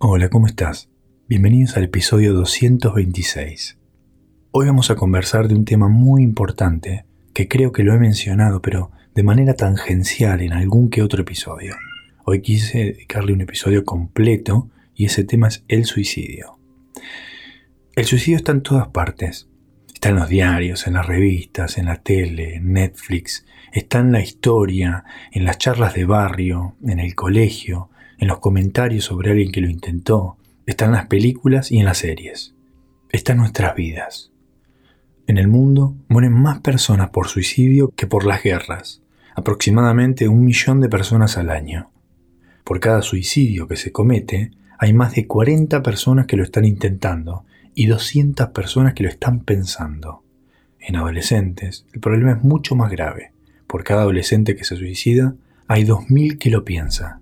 Hola, ¿cómo estás? Bienvenidos al episodio 226. Hoy vamos a conversar de un tema muy importante que creo que lo he mencionado, pero de manera tangencial en algún que otro episodio. Hoy quise dedicarle un episodio completo y ese tema es el suicidio. El suicidio está en todas partes. Está en los diarios, en las revistas, en la tele, en Netflix. Está en la historia, en las charlas de barrio, en el colegio, en los comentarios sobre alguien que lo intentó, está en las películas y en las series. Está nuestras vidas. En el mundo mueren más personas por suicidio que por las guerras, aproximadamente un millón de personas al año. Por cada suicidio que se comete, hay más de 40 personas que lo están intentando y 200 personas que lo están pensando. En adolescentes, el problema es mucho más grave. Por cada adolescente que se suicida, hay 2.000 que lo piensa.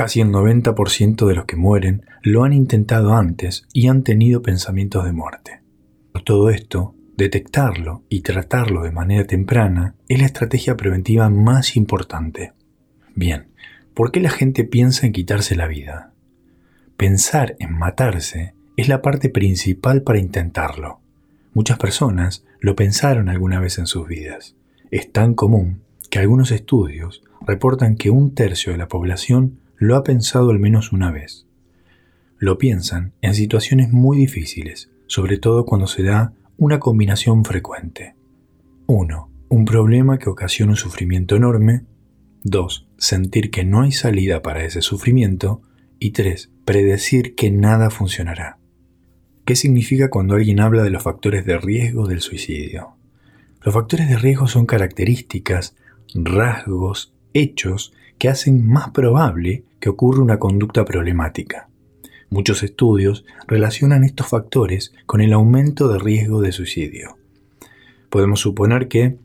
Casi el 90% de los que mueren lo han intentado antes y han tenido pensamientos de muerte. Por todo esto, detectarlo y tratarlo de manera temprana es la estrategia preventiva más importante. Bien, ¿por qué la gente piensa en quitarse la vida? Pensar en matarse es la parte principal para intentarlo. Muchas personas lo pensaron alguna vez en sus vidas. Es tan común que algunos estudios reportan que un tercio de la población lo ha pensado al menos una vez. Lo piensan en situaciones muy difíciles, sobre todo cuando se da una combinación frecuente. 1. Un problema que ocasiona un sufrimiento enorme. 2. Sentir que no hay salida para ese sufrimiento. Y 3. Predecir que nada funcionará. ¿Qué significa cuando alguien habla de los factores de riesgo del suicidio? Los factores de riesgo son características, rasgos, hechos que hacen más probable que ocurra una conducta problemática. Muchos estudios relacionan estos factores con el aumento de riesgo de suicidio. Podemos suponer que,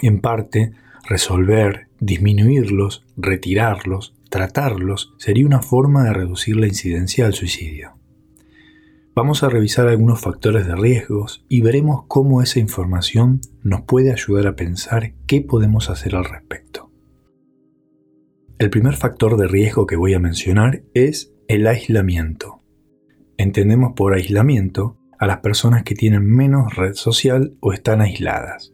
en parte, resolver, disminuirlos, retirarlos, tratarlos sería una forma de reducir la incidencia del suicidio. Vamos a revisar algunos factores de riesgos y veremos cómo esa información nos puede ayudar a pensar qué podemos hacer al respecto. El primer factor de riesgo que voy a mencionar es el aislamiento. Entendemos por aislamiento a las personas que tienen menos red social o están aisladas,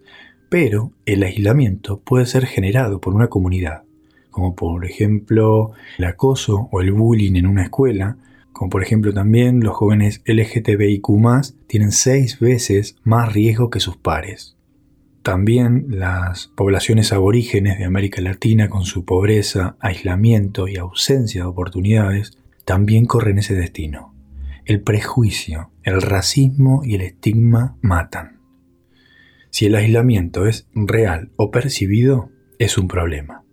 pero el aislamiento puede ser generado por una comunidad, como por ejemplo el acoso o el bullying en una escuela, como por ejemplo también los jóvenes LGTBIQ tienen seis veces más riesgo que sus pares. También las poblaciones aborígenes de América Latina, con su pobreza, aislamiento y ausencia de oportunidades, también corren ese destino. El prejuicio, el racismo y el estigma matan. Si el aislamiento es real o percibido, es un problema.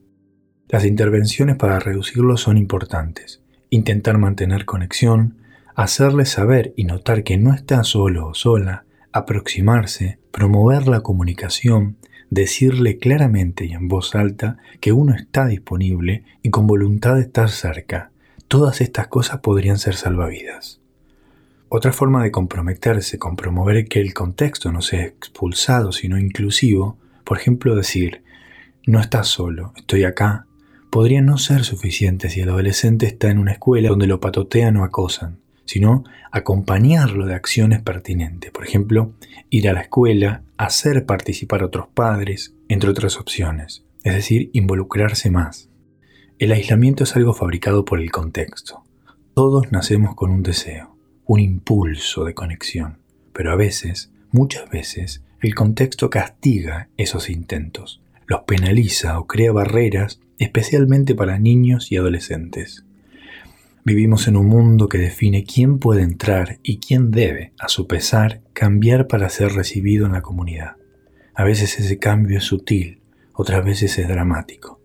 Las intervenciones para reducirlo son importantes. Intentar mantener conexión, hacerle saber y notar que no está solo o sola, aproximarse, promover la comunicación, decirle claramente y en voz alta que uno está disponible y con voluntad de estar cerca. Todas estas cosas podrían ser salvavidas. Otra forma de comprometerse con promover que el contexto no sea expulsado sino inclusivo, por ejemplo decir, no estás solo, estoy acá, podría no ser suficiente si el adolescente está en una escuela donde lo patotean o acosan sino acompañarlo de acciones pertinentes. Por ejemplo, ir a la escuela, hacer participar a otros padres, entre otras opciones. Es decir, involucrarse más. El aislamiento es algo fabricado por el contexto. Todos nacemos con un deseo, un impulso de conexión, pero a veces, muchas veces, el contexto castiga esos intentos, los penaliza o crea barreras especialmente para niños y adolescentes. Vivimos en un mundo que define quién puede entrar y quién debe, a su pesar, cambiar para ser recibido en la comunidad. A veces ese cambio es sutil, otras veces es dramático,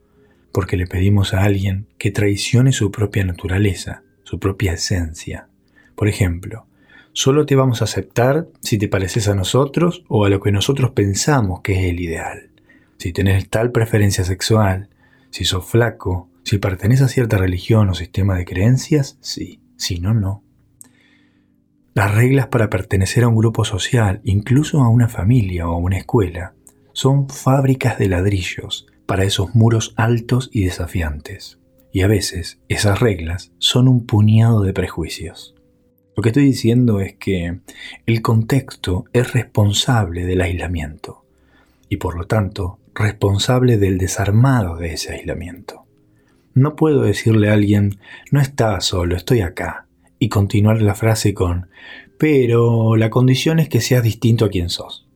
porque le pedimos a alguien que traicione su propia naturaleza, su propia esencia. Por ejemplo, solo te vamos a aceptar si te pareces a nosotros o a lo que nosotros pensamos que es el ideal. Si tenés tal preferencia sexual, si sos flaco, si pertenece a cierta religión o sistema de creencias, sí, si no, no. Las reglas para pertenecer a un grupo social, incluso a una familia o a una escuela, son fábricas de ladrillos para esos muros altos y desafiantes. Y a veces esas reglas son un puñado de prejuicios. Lo que estoy diciendo es que el contexto es responsable del aislamiento y por lo tanto responsable del desarmado de ese aislamiento. No puedo decirle a alguien, no estás solo, estoy acá, y continuar la frase con, pero la condición es que seas distinto a quien sos.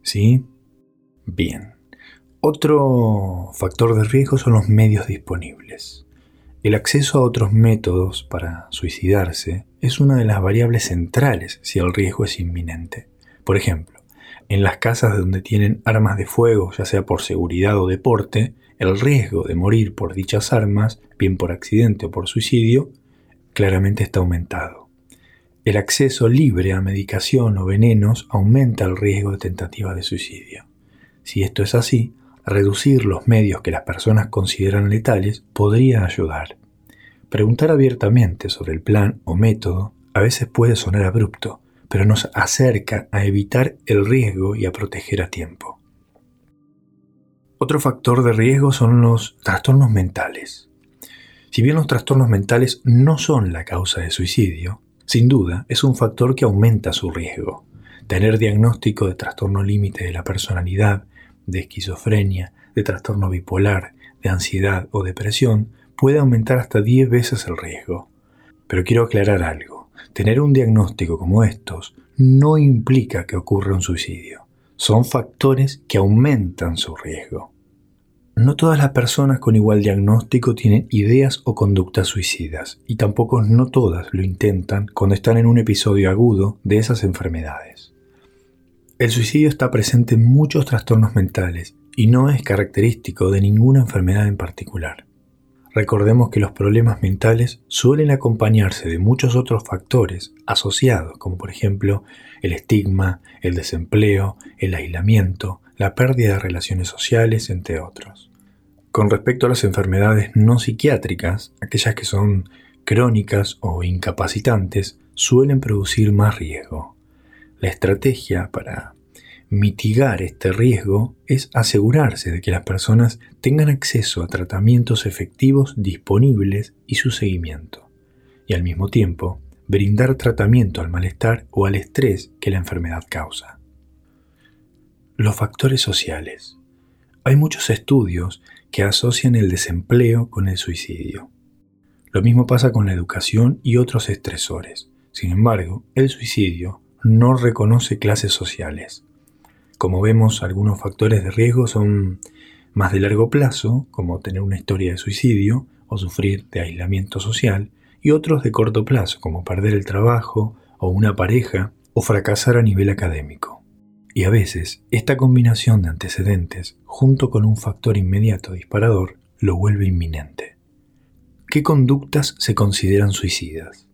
¿Sí? Bien. Otro factor de riesgo son los medios disponibles. El acceso a otros métodos para suicidarse es una de las variables centrales si el riesgo es inminente. Por ejemplo, en las casas donde tienen armas de fuego, ya sea por seguridad o deporte, el riesgo de morir por dichas armas, bien por accidente o por suicidio, claramente está aumentado. El acceso libre a medicación o venenos aumenta el riesgo de tentativa de suicidio. Si esto es así, reducir los medios que las personas consideran letales podría ayudar. Preguntar abiertamente sobre el plan o método a veces puede sonar abrupto, pero nos acerca a evitar el riesgo y a proteger a tiempo. Otro factor de riesgo son los trastornos mentales. Si bien los trastornos mentales no son la causa de suicidio, sin duda es un factor que aumenta su riesgo. Tener diagnóstico de trastorno límite de la personalidad, de esquizofrenia, de trastorno bipolar, de ansiedad o depresión puede aumentar hasta 10 veces el riesgo. Pero quiero aclarar algo. Tener un diagnóstico como estos no implica que ocurra un suicidio. Son factores que aumentan su riesgo. No todas las personas con igual diagnóstico tienen ideas o conductas suicidas, y tampoco no todas lo intentan cuando están en un episodio agudo de esas enfermedades. El suicidio está presente en muchos trastornos mentales y no es característico de ninguna enfermedad en particular. Recordemos que los problemas mentales suelen acompañarse de muchos otros factores asociados, como por ejemplo el estigma, el desempleo, el aislamiento, la pérdida de relaciones sociales, entre otros. Con respecto a las enfermedades no psiquiátricas, aquellas que son crónicas o incapacitantes, suelen producir más riesgo. La estrategia para mitigar este riesgo es asegurarse de que las personas tengan acceso a tratamientos efectivos disponibles y su seguimiento, y al mismo tiempo brindar tratamiento al malestar o al estrés que la enfermedad causa. Los factores sociales. Hay muchos estudios que asocian el desempleo con el suicidio. Lo mismo pasa con la educación y otros estresores. Sin embargo, el suicidio no reconoce clases sociales. Como vemos, algunos factores de riesgo son más de largo plazo, como tener una historia de suicidio o sufrir de aislamiento social, y otros de corto plazo, como perder el trabajo o una pareja o fracasar a nivel académico. Y a veces, esta combinación de antecedentes, junto con un factor inmediato disparador, lo vuelve inminente. ¿Qué conductas se consideran suicidas?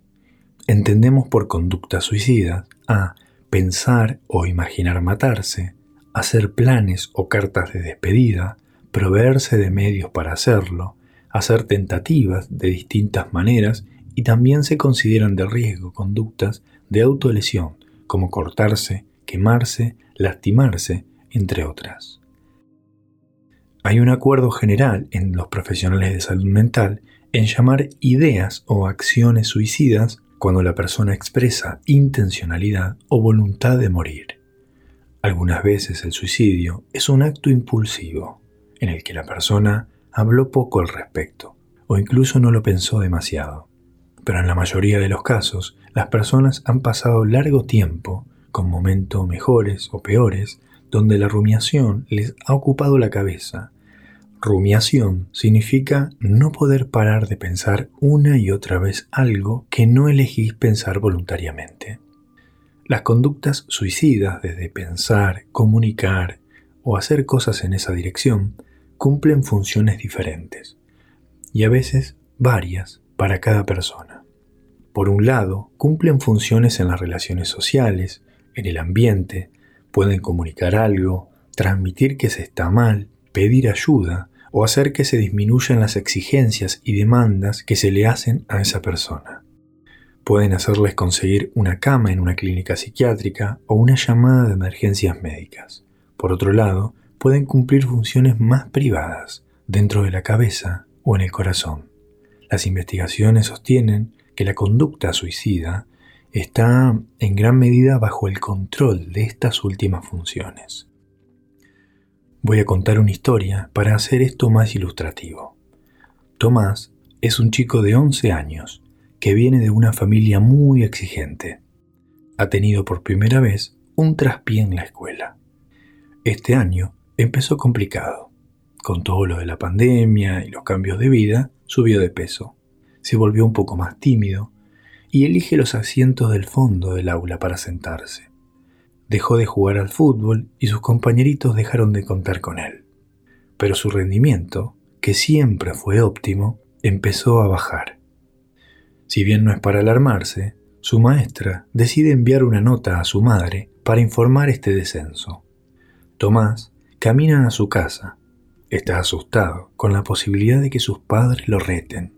Entendemos por conducta suicida a pensar o imaginar matarse, hacer planes o cartas de despedida, proveerse de medios para hacerlo, hacer tentativas de distintas maneras y también se consideran de riesgo conductas de autolesión, como cortarse, quemarse, lastimarse, entre otras. Hay un acuerdo general en los profesionales de salud mental en llamar ideas o acciones suicidas cuando la persona expresa intencionalidad o voluntad de morir. Algunas veces el suicidio es un acto impulsivo, en el que la persona habló poco al respecto, o incluso no lo pensó demasiado. Pero en la mayoría de los casos, las personas han pasado largo tiempo, con momentos mejores o peores, donde la rumiación les ha ocupado la cabeza Rumiación significa no poder parar de pensar una y otra vez algo que no elegís pensar voluntariamente. Las conductas suicidas desde pensar, comunicar o hacer cosas en esa dirección cumplen funciones diferentes y a veces varias para cada persona. Por un lado, cumplen funciones en las relaciones sociales, en el ambiente, pueden comunicar algo, transmitir que se está mal, pedir ayuda, o hacer que se disminuyan las exigencias y demandas que se le hacen a esa persona. Pueden hacerles conseguir una cama en una clínica psiquiátrica o una llamada de emergencias médicas. Por otro lado, pueden cumplir funciones más privadas, dentro de la cabeza o en el corazón. Las investigaciones sostienen que la conducta suicida está en gran medida bajo el control de estas últimas funciones. Voy a contar una historia para hacer esto más ilustrativo. Tomás es un chico de 11 años que viene de una familia muy exigente. Ha tenido por primera vez un traspié en la escuela. Este año empezó complicado. Con todo lo de la pandemia y los cambios de vida, subió de peso. Se volvió un poco más tímido y elige los asientos del fondo del aula para sentarse. Dejó de jugar al fútbol y sus compañeritos dejaron de contar con él. Pero su rendimiento, que siempre fue óptimo, empezó a bajar. Si bien no es para alarmarse, su maestra decide enviar una nota a su madre para informar este descenso. Tomás camina a su casa. Está asustado con la posibilidad de que sus padres lo reten.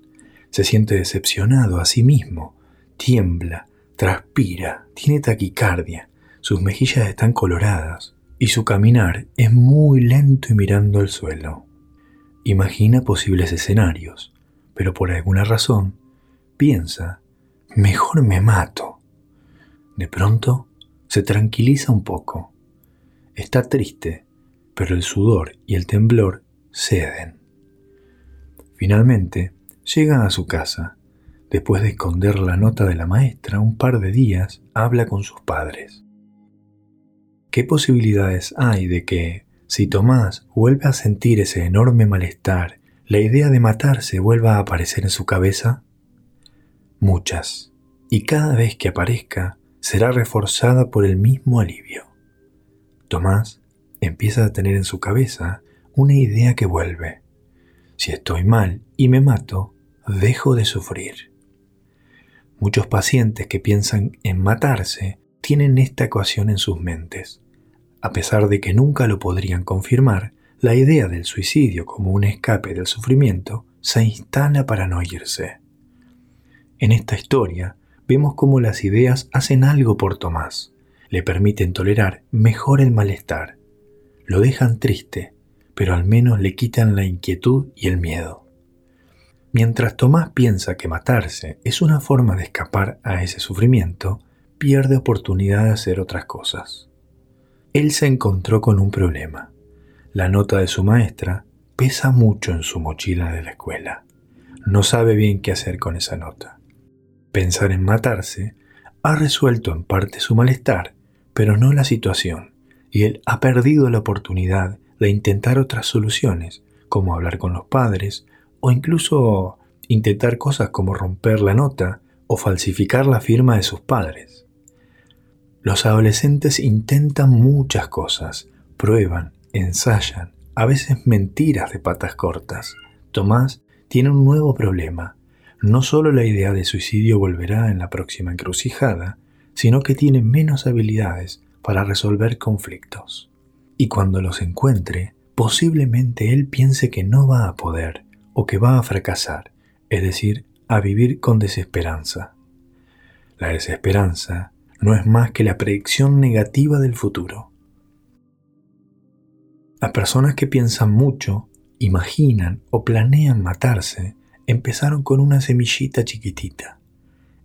Se siente decepcionado a sí mismo Tiembla, transpira, tiene taquicardia, sus mejillas están coloradas y su caminar es muy lento y mirando al suelo. Imagina posibles escenarios, pero por alguna razón piensa, mejor me mato. De pronto se tranquiliza un poco. Está triste, pero el sudor y el temblor ceden. Finalmente llega a su casa Después de esconder la nota de la maestra un par de días, habla con sus padres. ¿Qué posibilidades hay de que, si Tomás vuelve a sentir ese enorme malestar, la idea de matarse vuelva a aparecer en su cabeza? Muchas, y cada vez que aparezca será reforzada por el mismo alivio. Tomás empieza a tener en su cabeza una idea que vuelve. Si estoy mal y me mato, dejo de sufrir. Muchos pacientes que piensan en matarse tienen esta ecuación en sus mentes. A pesar de que nunca lo podrían confirmar, la idea del suicidio como un escape del sufrimiento se instala para no irse. En esta historia vemos cómo las ideas hacen algo por Tomás, le permiten tolerar mejor el malestar, lo dejan triste, pero al menos le quitan la inquietud y el miedo. Mientras Tomás piensa que matarse es una forma de escapar a ese sufrimiento, pierde oportunidad de hacer otras cosas. Él se encontró con un problema. La nota de su maestra pesa mucho en su mochila de la escuela. No sabe bien qué hacer con esa nota. Pensar en matarse ha resuelto en parte su malestar, pero no la situación, y él ha perdido la oportunidad de intentar otras soluciones, como hablar con los padres, o incluso intentar cosas como romper la nota o falsificar la firma de sus padres. Los adolescentes intentan muchas cosas, prueban, ensayan, a veces mentiras de patas cortas. Tomás tiene un nuevo problema. No solo la idea de suicidio volverá en la próxima encrucijada, sino que tiene menos habilidades para resolver conflictos. Y cuando los encuentre, posiblemente él piense que no va a poder, o que va a fracasar, es decir, a vivir con desesperanza. La desesperanza no es más que la predicción negativa del futuro. Las personas que piensan mucho, imaginan o planean matarse empezaron con una semillita chiquitita.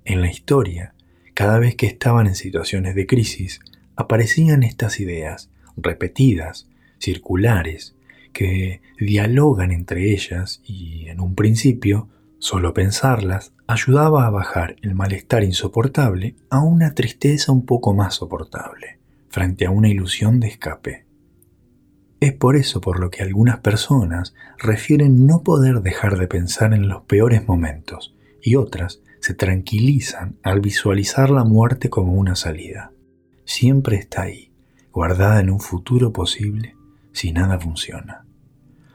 En la historia, cada vez que estaban en situaciones de crisis, aparecían estas ideas, repetidas, circulares, que dialogan entre ellas y en un principio solo pensarlas ayudaba a bajar el malestar insoportable a una tristeza un poco más soportable, frente a una ilusión de escape. Es por eso por lo que algunas personas refieren no poder dejar de pensar en los peores momentos y otras se tranquilizan al visualizar la muerte como una salida. Siempre está ahí, guardada en un futuro posible si nada funciona.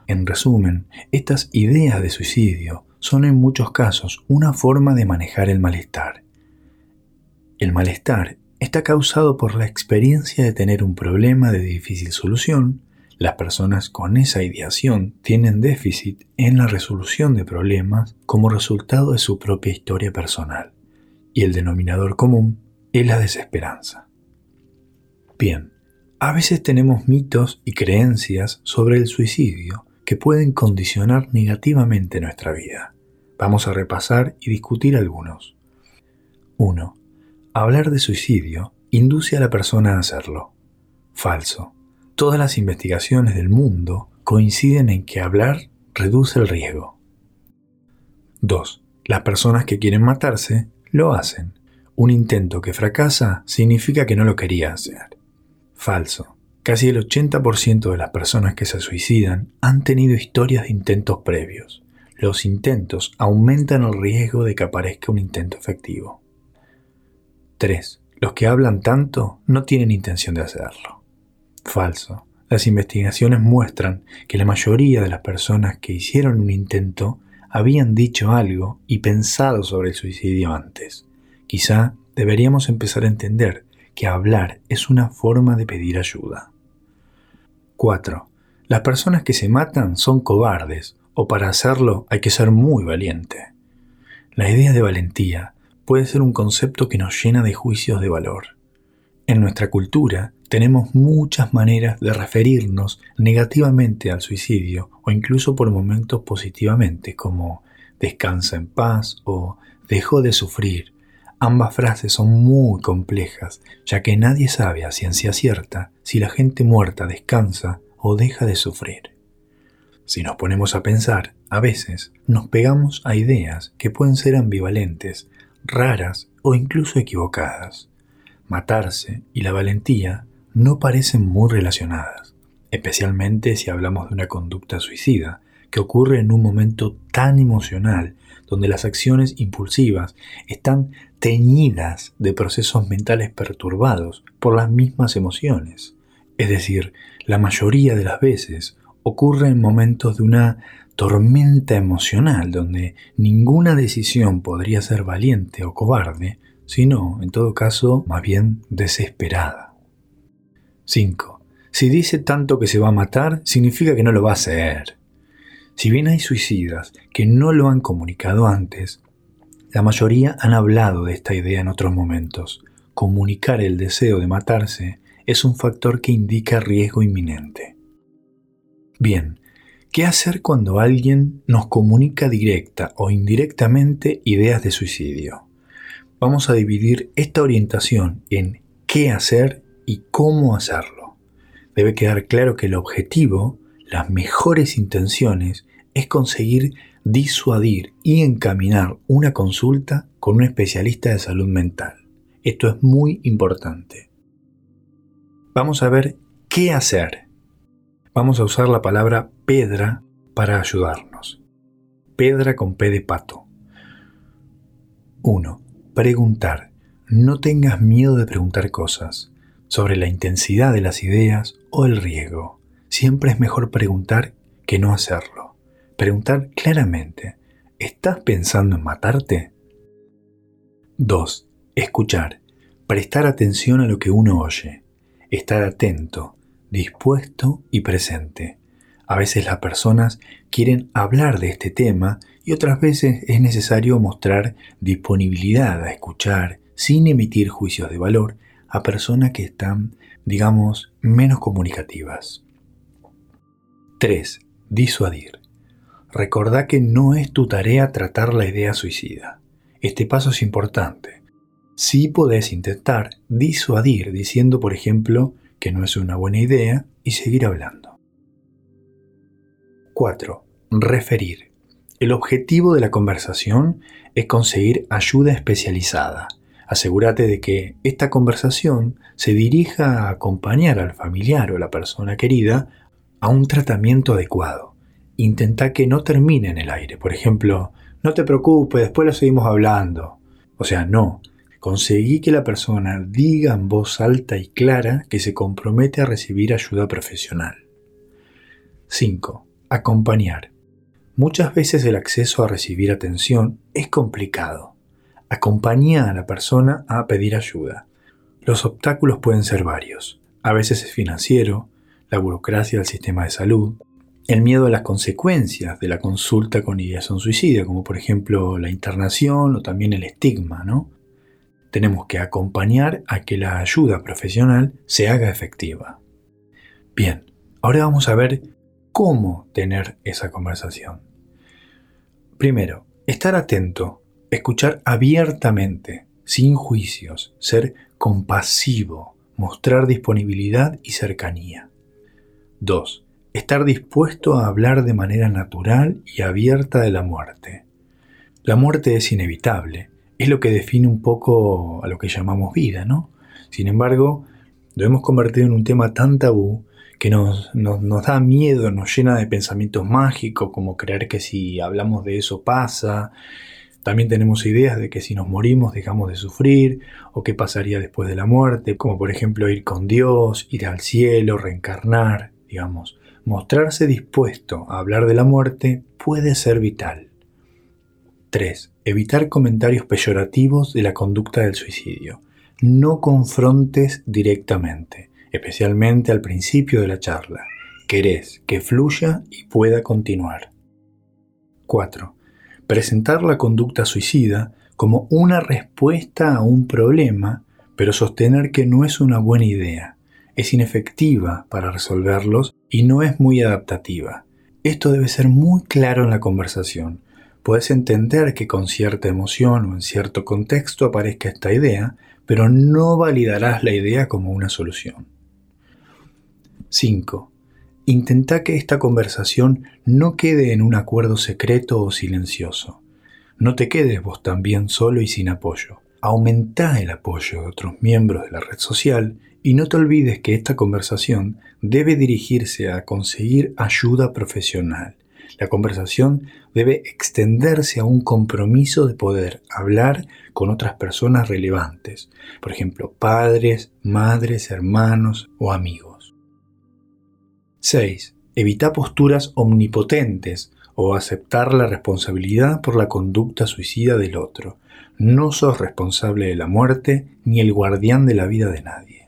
En resumen, estas ideas de suicidio son en muchos casos una forma de manejar el malestar. El malestar está causado por la experiencia de tener un problema de difícil solución. Las personas con esa ideación tienen déficit en la resolución de problemas como resultado de su propia historia personal. Y el denominador común es la desesperanza. Bien, a veces tenemos mitos y creencias sobre el suicidio que pueden condicionar negativamente nuestra vida. Vamos a repasar y discutir algunos. 1. Hablar de suicidio induce a la persona a hacerlo. Falso. Todas las investigaciones del mundo coinciden en que hablar reduce el riesgo. 2. Las personas que quieren matarse lo hacen. Un intento que fracasa significa que no lo quería hacer. Falso. Casi el 80% de las personas que se suicidan han tenido historias de intentos previos. Los intentos aumentan el riesgo de que aparezca un intento efectivo. 3. Los que hablan tanto no tienen intención de hacerlo. Falso. Las investigaciones muestran que la mayoría de las personas que hicieron un intento habían dicho algo y pensado sobre el suicidio antes. Quizá deberíamos empezar a entender que hablar es una forma de pedir ayuda. 4. Las personas que se matan son cobardes o para hacerlo hay que ser muy valiente. La idea de valentía puede ser un concepto que nos llena de juicios de valor. En nuestra cultura tenemos muchas maneras de referirnos negativamente al suicidio o incluso por momentos positivamente como descansa en paz o dejó de sufrir. Ambas frases son muy complejas ya que nadie sabe a ciencia cierta si la gente muerta descansa o deja de sufrir. Si nos ponemos a pensar, a veces nos pegamos a ideas que pueden ser ambivalentes, raras o incluso equivocadas. Matarse y la valentía no parecen muy relacionadas, especialmente si hablamos de una conducta suicida, que ocurre en un momento tan emocional, donde las acciones impulsivas están teñidas de procesos mentales perturbados por las mismas emociones. Es decir, la mayoría de las veces ocurre en momentos de una tormenta emocional donde ninguna decisión podría ser valiente o cobarde, sino, en todo caso, más bien desesperada. 5. Si dice tanto que se va a matar, significa que no lo va a hacer. Si bien hay suicidas que no lo han comunicado antes, la mayoría han hablado de esta idea en otros momentos. Comunicar el deseo de matarse es un factor que indica riesgo inminente. Bien, ¿qué hacer cuando alguien nos comunica directa o indirectamente ideas de suicidio? vamos a dividir esta orientación en qué hacer y cómo hacerlo. Debe quedar claro que el objetivo, las mejores intenciones, es conseguir disuadir y encaminar una consulta con un especialista de salud mental. Esto es muy importante. Vamos a ver qué hacer. Vamos a usar la palabra pedra para ayudarnos. Pedra con P de pato. 1. Preguntar. No tengas miedo de preguntar cosas sobre la intensidad de las ideas o el riesgo. Siempre es mejor preguntar que no hacerlo. Preguntar claramente. ¿Estás pensando en matarte? 2. Escuchar. Prestar atención a lo que uno oye. Estar atento, dispuesto y presente. A veces las personas quieren hablar de este tema y otras veces es necesario mostrar disponibilidad a escuchar sin emitir juicios de valor a personas que están, digamos, menos comunicativas. 3. Disuadir. Recordá que no es tu tarea tratar la idea suicida. Este paso es importante. Sí podés intentar disuadir diciendo, por ejemplo, que no es una buena idea y seguir hablando. 4. Referir. El objetivo de la conversación es conseguir ayuda especializada. Asegúrate de que esta conversación se dirija a acompañar al familiar o la persona querida a un tratamiento adecuado. Intenta que no termine en el aire. Por ejemplo, no te preocupes, después lo seguimos hablando. O sea, no. Conseguí que la persona diga en voz alta y clara que se compromete a recibir ayuda profesional. 5. Acompañar. Muchas veces el acceso a recibir atención es complicado. Acompaña a la persona a pedir ayuda. Los obstáculos pueden ser varios. A veces es financiero, la burocracia del sistema de salud, el miedo a las consecuencias de la consulta con ideación suicida, como por ejemplo la internación o también el estigma, ¿no? Tenemos que acompañar a que la ayuda profesional se haga efectiva. Bien, ahora vamos a ver cómo tener esa conversación. Primero, Estar atento, escuchar abiertamente, sin juicios, ser compasivo, mostrar disponibilidad y cercanía. 2. Estar dispuesto a hablar de manera natural y abierta de la muerte. La muerte es inevitable, es lo que define un poco a lo que llamamos vida, ¿no? Sin embargo, lo hemos convertido en un tema tan tabú que nos, da miedo, nos llena de pensamientos mágicos, como creer que si hablamos de eso pasa. También tenemos ideas de que si nos morimos dejamos de sufrir, o qué pasaría después de la muerte, como por ejemplo ir con Dios, ir al cielo, reencarnar, digamos. Mostrarse dispuesto a hablar de la muerte puede ser vital. 3. Evitar comentarios peyorativos de la conducta del suicidio. No confrontes directamente especialmente al principio de la charla. Querés que fluya y pueda continuar. 4. Presentar la conducta suicida como una respuesta a un problema, pero sostener que no es una buena idea, es inefectiva para resolverlos y no es muy adaptativa. Esto debe ser muy claro en la conversación. Puedes entender que con cierta emoción o en cierto contexto aparezca esta idea, pero no validarás la idea como una solución. 5. Intenta que esta conversación no quede en un acuerdo secreto o silencioso. No te quedes vos también solo y sin apoyo. Aumenta el apoyo de otros miembros de la red social y no te olvides que esta conversación debe dirigirse a conseguir ayuda profesional. La conversación debe extenderse a un compromiso de poder hablar con otras personas relevantes, por ejemplo, padres, madres, hermanos o amigos. 6. Evita posturas omnipotentes o aceptar la responsabilidad por la conducta suicida del otro. No sos responsable de la muerte ni el guardián de la vida de nadie.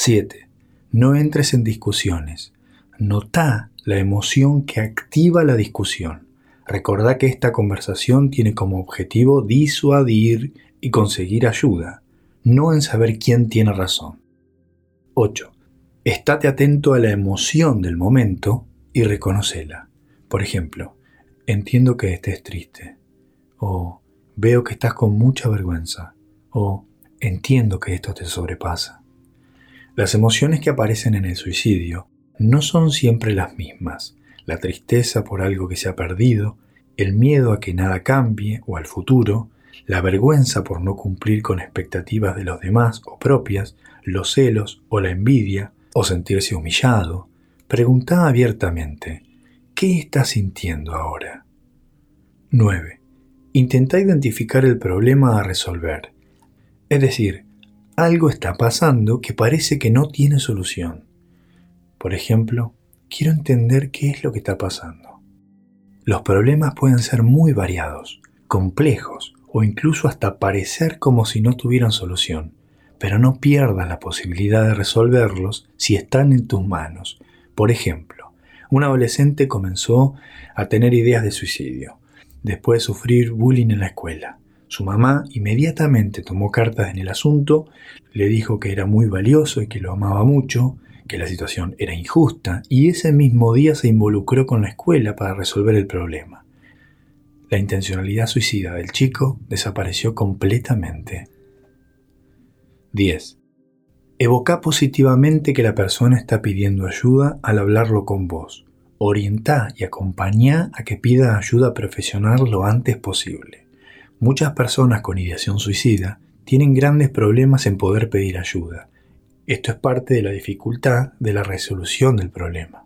7. No entres en discusiones. Nota la emoción que activa la discusión. Recordá que esta conversación tiene como objetivo disuadir y conseguir ayuda, no en saber quién tiene razón. 8. Estate atento a la emoción del momento y reconocela. Por ejemplo, entiendo que estés triste. O veo que estás con mucha vergüenza. O entiendo que esto te sobrepasa. Las emociones que aparecen en el suicidio no son siempre las mismas. La tristeza por algo que se ha perdido, el miedo a que nada cambie o al futuro, la vergüenza por no cumplir con expectativas de los demás o propias, los celos o la envidia, o sentirse humillado, pregunta abiertamente, ¿qué estás sintiendo ahora? 9. Intenta identificar el problema a resolver. Es decir, algo está pasando que parece que no tiene solución. Por ejemplo, quiero entender qué es lo que está pasando. Los problemas pueden ser muy variados, complejos o incluso hasta parecer como si no tuvieran solución pero no pierdas la posibilidad de resolverlos si están en tus manos. Por ejemplo, un adolescente comenzó a tener ideas de suicidio, después de sufrir bullying en la escuela. Su mamá inmediatamente tomó cartas en el asunto, le dijo que era muy valioso y que lo amaba mucho, que la situación era injusta, y ese mismo día se involucró con la escuela para resolver el problema. La intencionalidad suicida del chico desapareció completamente. 10. Evoca positivamente que la persona está pidiendo ayuda al hablarlo con vos. Orienta y acompañá a que pida ayuda profesional lo antes posible. Muchas personas con ideación suicida tienen grandes problemas en poder pedir ayuda. Esto es parte de la dificultad de la resolución del problema.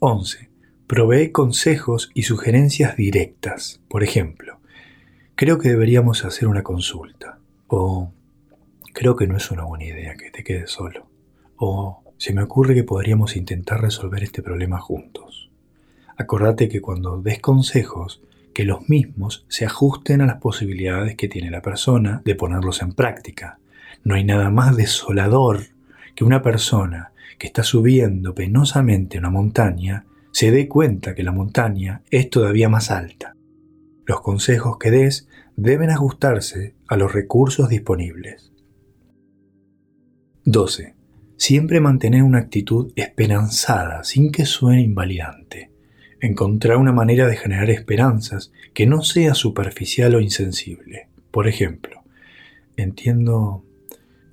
11. Provee consejos y sugerencias directas. Por ejemplo, creo que deberíamos hacer una consulta. O Creo que no es una buena idea que te quedes solo. O se me ocurre que podríamos intentar resolver este problema juntos. Acordate que cuando des consejos, que los mismos se ajusten a las posibilidades que tiene la persona de ponerlos en práctica. No hay nada más desolador que una persona que está subiendo penosamente una montaña se dé cuenta que la montaña es todavía más alta. Los consejos que des deben ajustarse a los recursos disponibles. 12. Siempre mantener una actitud esperanzada sin que suene invalidante. Encontrar una manera de generar esperanzas que no sea superficial o insensible. Por ejemplo, entiendo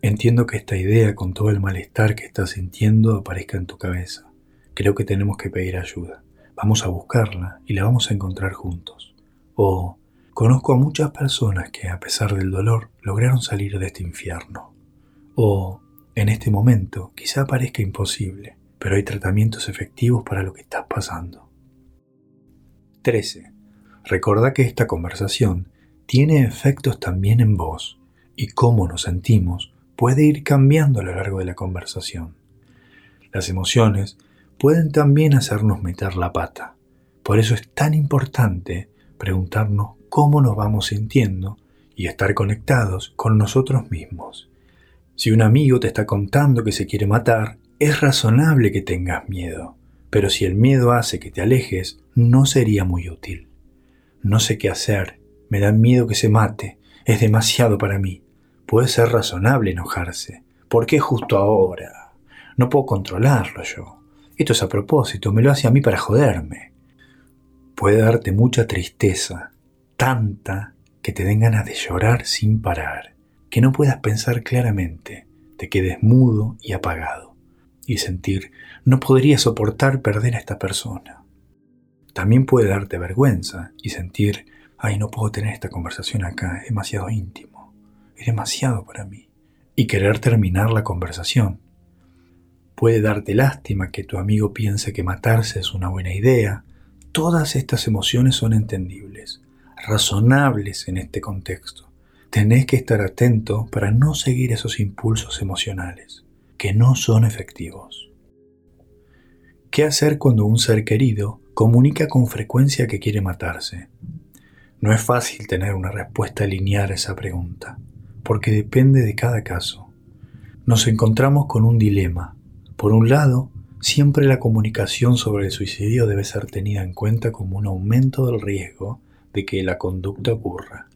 entiendo que esta idea con todo el malestar que estás sintiendo aparezca en tu cabeza. Creo que tenemos que pedir ayuda. Vamos a buscarla y la vamos a encontrar juntos. O conozco a muchas personas que a pesar del dolor lograron salir de este infierno. O en este momento quizá parezca imposible, pero hay tratamientos efectivos para lo que estás pasando. 13. Recuerda que esta conversación tiene efectos también en vos y cómo nos sentimos puede ir cambiando a lo largo de la conversación. Las emociones pueden también hacernos meter la pata. Por eso es tan importante preguntarnos cómo nos vamos sintiendo y estar conectados con nosotros mismos. Si un amigo te está contando que se quiere matar, es razonable que tengas miedo, pero si el miedo hace que te alejes, no sería muy útil. No sé qué hacer, me da miedo que se mate, es demasiado para mí. Puede ser razonable enojarse. ¿Por qué justo ahora? No puedo controlarlo yo. Esto es a propósito, me lo hace a mí para joderme. Puede darte mucha tristeza, tanta que te den ganas de llorar sin parar, que no puedas pensar claramente, te quedes mudo y apagado, y sentir, no podría soportar perder a esta persona. También puede darte vergüenza y sentir, ay, no puedo tener esta conversación acá, es demasiado íntimo es demasiado para mí. Y querer terminar la conversación. Puede darte lástima que tu amigo piense que matarse es una buena idea. Todas estas emociones son entendibles, razonables en este contexto. Tenés que estar atento para no seguir esos impulsos emocionales, que no son efectivos. ¿Qué hacer cuando un ser querido comunica con frecuencia que quiere matarse? No es fácil tener una respuesta lineal a esa pregunta porque depende de cada caso. Nos encontramos con un dilema. Por un lado, siempre la comunicación sobre el suicidio debe ser tenida en cuenta como un aumento del riesgo de que la conducta ocurra.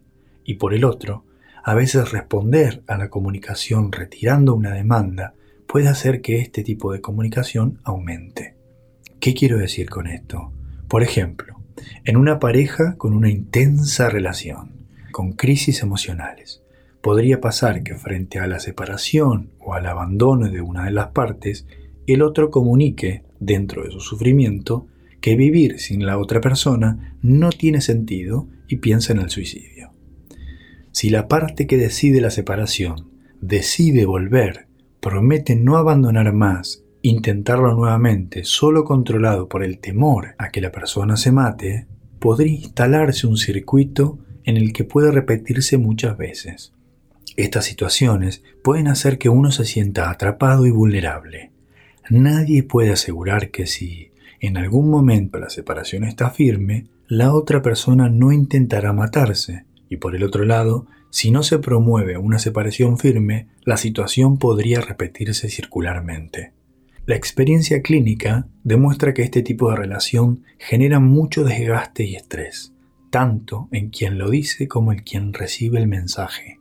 Y por el otro, a veces responder a la comunicación retirando una demanda puede hacer que este tipo de comunicación aumente. ¿Qué quiero decir con esto? Por ejemplo, en una pareja con una intensa relación, con crisis emocionales, podría pasar que frente a la separación o al abandono de una de las partes, el otro comunique, dentro de su sufrimiento, que vivir sin la otra persona no tiene sentido y piensa en el suicidio. Si la parte que decide la separación decide volver, promete no abandonar más, intentarlo nuevamente solo controlado por el temor a que la persona se mate, podría instalarse un circuito en el que puede repetirse muchas veces. Estas situaciones pueden hacer que uno se sienta atrapado y vulnerable. Nadie puede asegurar que si en algún momento la separación está firme, la otra persona no intentará matarse, y por el otro lado, si no se promueve una separación firme, la situación podría repetirse circularmente. La experiencia clínica demuestra que este tipo de relación genera mucho desgaste y estrés, tanto en quien lo dice como en quien recibe el mensaje.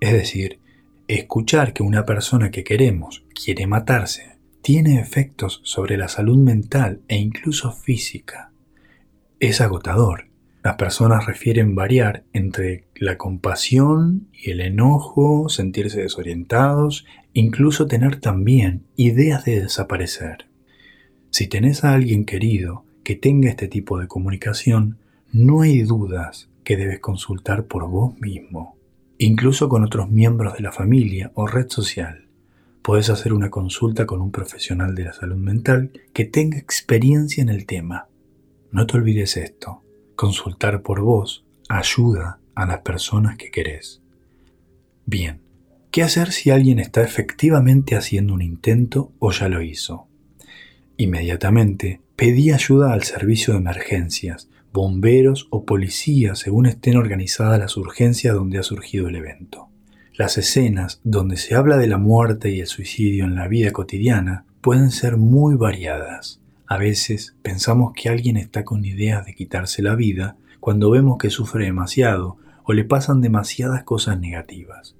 Es decir, escuchar que una persona que queremos quiere matarse tiene efectos sobre la salud mental e incluso física. Es agotador. Las personas refieren variar entre la compasión y el enojo, sentirse desorientados, incluso tener también ideas de desaparecer. Si tenés a alguien querido que tenga este tipo de comunicación, no hay dudas que debes consultar por vos mismo incluso con otros miembros de la familia o red social. Puedes hacer una consulta con un profesional de la salud mental que tenga experiencia en el tema. No te olvides esto, consultar por vos ayuda a las personas que querés. Bien, ¿qué hacer si alguien está efectivamente haciendo un intento o ya lo hizo? Inmediatamente pedí ayuda al servicio de emergencias bomberos o policías según estén organizadas las urgencias donde ha surgido el evento. Las escenas donde se habla de la muerte y el suicidio en la vida cotidiana pueden ser muy variadas. A veces pensamos que alguien está con ideas de quitarse la vida cuando vemos que sufre demasiado o le pasan demasiadas cosas negativas.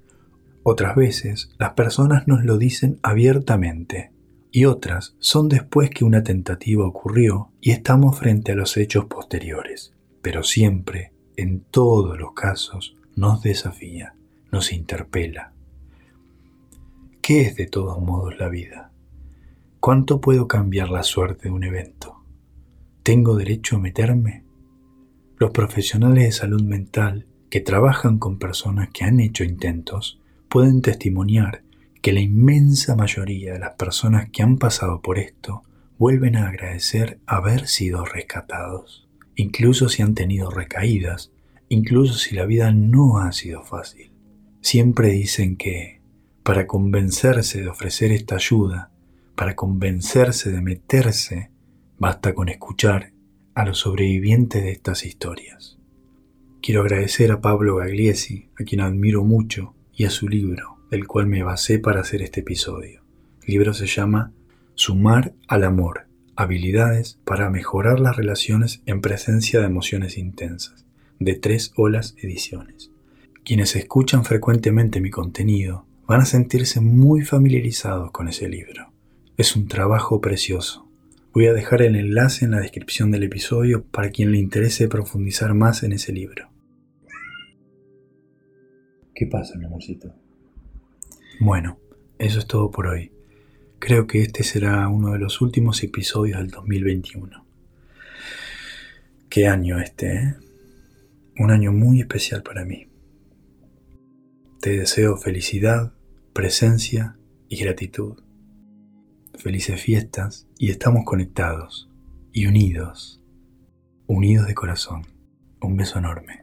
Otras veces las personas nos lo dicen abiertamente. y otras son después que una tentativa ocurrió y estamos frente a los hechos posteriores. Pero siempre, en todos los casos, nos desafía, nos interpela. ¿Qué es de todos modos la vida? ¿Cuánto puedo cambiar la suerte de un evento? ¿Tengo derecho a meterme? Los profesionales de salud mental que trabajan con personas que han hecho intentos pueden testimoniar que la inmensa mayoría de las personas que han pasado por esto vuelven a agradecer haber sido rescatados, incluso si han tenido recaídas, incluso si la vida no ha sido fácil. Siempre dicen que, para convencerse de ofrecer esta ayuda, para convencerse de meterse, basta con escuchar a los sobrevivientes de estas historias. Quiero agradecer a Pablo Gagliesi, a quien admiro mucho, y a su libro, del cual me basé para hacer este episodio. El libro se llama Sumar al amor, habilidades para mejorar las relaciones en presencia de emociones intensas, de Tres Olas Ediciones. Quienes escuchan frecuentemente mi contenido van a sentirse muy familiarizados con ese libro. Es un trabajo precioso. Voy a dejar el enlace en la descripción del episodio para quien le interese profundizar más en ese libro. ¿Qué pasa, mi amorcito? Bueno, eso es todo por hoy. Creo que este será uno de los últimos episodios del 2021. Qué año este, ¿eh? Un año muy especial para mí. Te deseo felicidad, presencia y gratitud. Felices fiestas y estamos conectados y unidos, unidos de corazón. Un beso enorme.